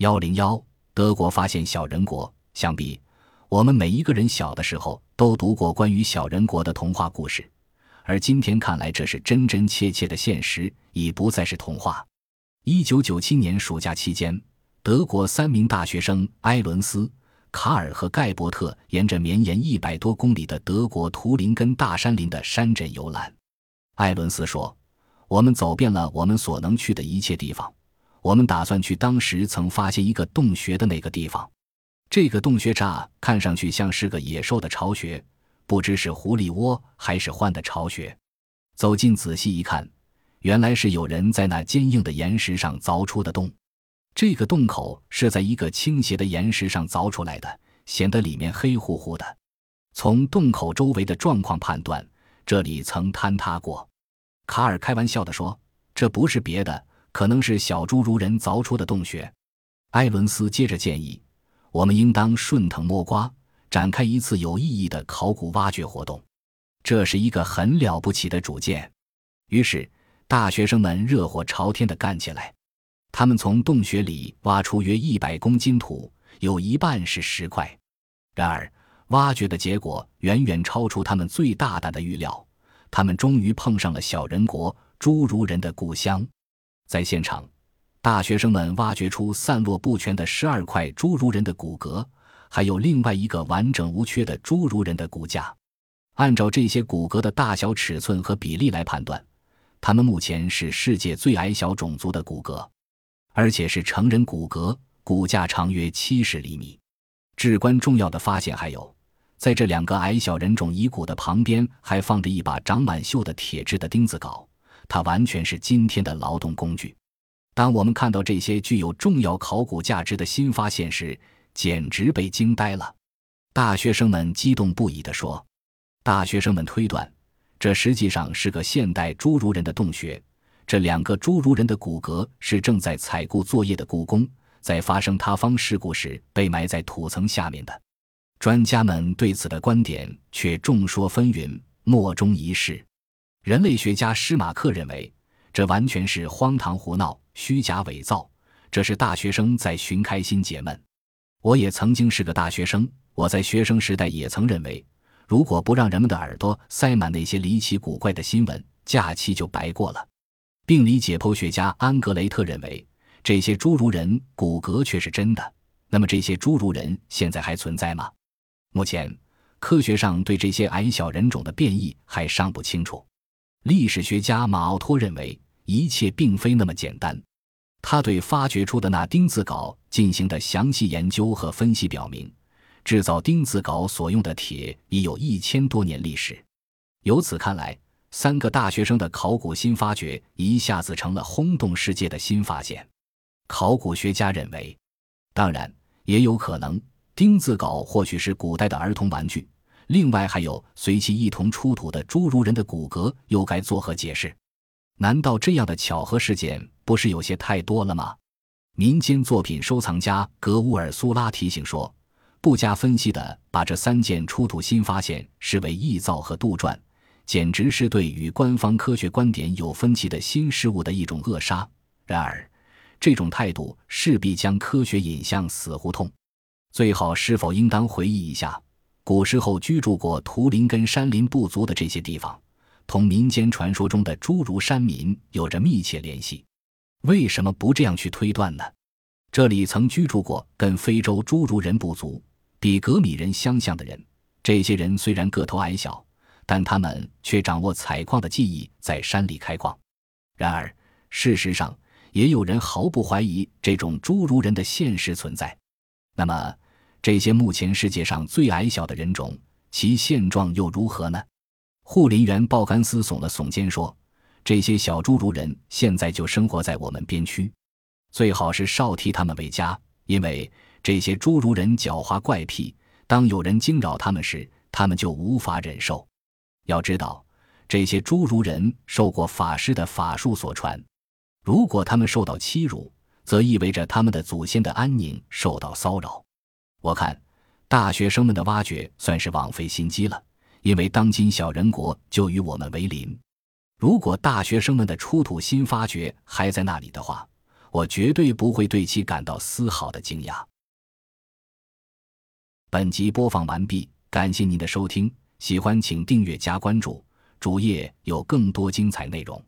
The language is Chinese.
幺零幺，德国发现小人国。想必我们每一个人小的时候都读过关于小人国的童话故事，而今天看来，这是真真切切的现实，已不再是童话。一九九七年暑假期间，德国三名大学生埃伦斯、卡尔和盖伯特沿着绵延一百多公里的德国图林根大山林的山镇游览。艾伦斯说：“我们走遍了我们所能去的一切地方。我们打算去当时曾发现一个洞穴的那个地方。这个洞穴乍看上去像是个野兽的巢穴，不知是狐狸窝还是獾的巢穴。走近仔细一看。”原来是有人在那坚硬的岩石上凿出的洞，这个洞口是在一个倾斜的岩石上凿出来的，显得里面黑乎乎的。从洞口周围的状况判断，这里曾坍塌过。卡尔开玩笑地说：“这不是别的，可能是小侏儒人凿出的洞穴。”埃伦斯接着建议：“我们应当顺藤摸瓜，展开一次有意义的考古挖掘活动。”这是一个很了不起的主见。于是。大学生们热火朝天地干起来，他们从洞穴里挖出约一百公斤土，有一半是石块。然而，挖掘的结果远远超出他们最大胆的预料。他们终于碰上了小人国侏儒人的故乡。在现场，大学生们挖掘出散落不全的十二块侏儒人的骨骼，还有另外一个完整无缺的侏儒人的骨架。按照这些骨骼的大小、尺寸和比例来判断。他们目前是世界最矮小种族的骨骼，而且是成人骨骼，骨架长约七十厘米。至关重要的发现还有，在这两个矮小人种遗骨的旁边，还放着一把长满锈的铁制的钉子镐，它完全是今天的劳动工具。当我们看到这些具有重要考古价值的新发现时，简直被惊呆了。大学生们激动不已地说：“大学生们推断。”这实际上是个现代侏儒人的洞穴。这两个侏儒人的骨骼是正在采固作业的故宫，在发生塌方事故时被埋在土层下面的。专家们对此的观点却众说纷纭，莫衷一是。人类学家施马克认为，这完全是荒唐胡闹、虚假伪造。这是大学生在寻开心解闷。我也曾经是个大学生，我在学生时代也曾认为。如果不让人们的耳朵塞满那些离奇古怪的新闻，假期就白过了。病理解剖学家安格雷特认为，这些侏儒人骨骼却是真的。那么，这些侏儒人现在还存在吗？目前，科学上对这些矮小人种的变异还尚不清楚。历史学家马奥托认为，一切并非那么简单。他对发掘出的那钉子镐进行的详细研究和分析表明。制造钉子镐所用的铁已有一千多年历史。由此看来，三个大学生的考古新发掘一下子成了轰动世界的新发现。考古学家认为，当然也有可能，钉子镐或许是古代的儿童玩具。另外，还有随其一同出土的侏儒人的骨骼，又该作何解释？难道这样的巧合事件不是有些太多了吗？民间作品收藏家格乌尔苏拉提醒说。不加分析的把这三件出土新发现视为臆造和杜撰，简直是对与官方科学观点有分歧的新事物的一种扼杀。然而，这种态度势必将科学引向死胡同。最好是否应当回忆一下，古时候居住过图林根山林部族的这些地方，同民间传说中的侏儒山民有着密切联系？为什么不这样去推断呢？这里曾居住过跟非洲侏儒人部族。比格米人相像的人，这些人虽然个头矮小，但他们却掌握采矿的技艺，在山里开矿。然而，事实上也有人毫不怀疑这种侏儒人的现实存在。那么，这些目前世界上最矮小的人种，其现状又如何呢？护林员鲍甘斯耸了耸肩说：“这些小侏儒人现在就生活在我们边区，最好是少替他们为佳，因为。”这些侏儒人狡猾怪癖，当有人惊扰他们时，他们就无法忍受。要知道，这些侏儒人受过法师的法术所传，如果他们受到欺辱，则意味着他们的祖先的安宁受到骚扰。我看大学生们的挖掘算是枉费心机了因为当今小人国就与我们为邻。如果大学生们的出土新发掘还在那里的话我绝对不会对其感到丝毫的惊讶。本集播放完毕感谢您的收听喜欢请订阅加关注主页有更多精彩内容。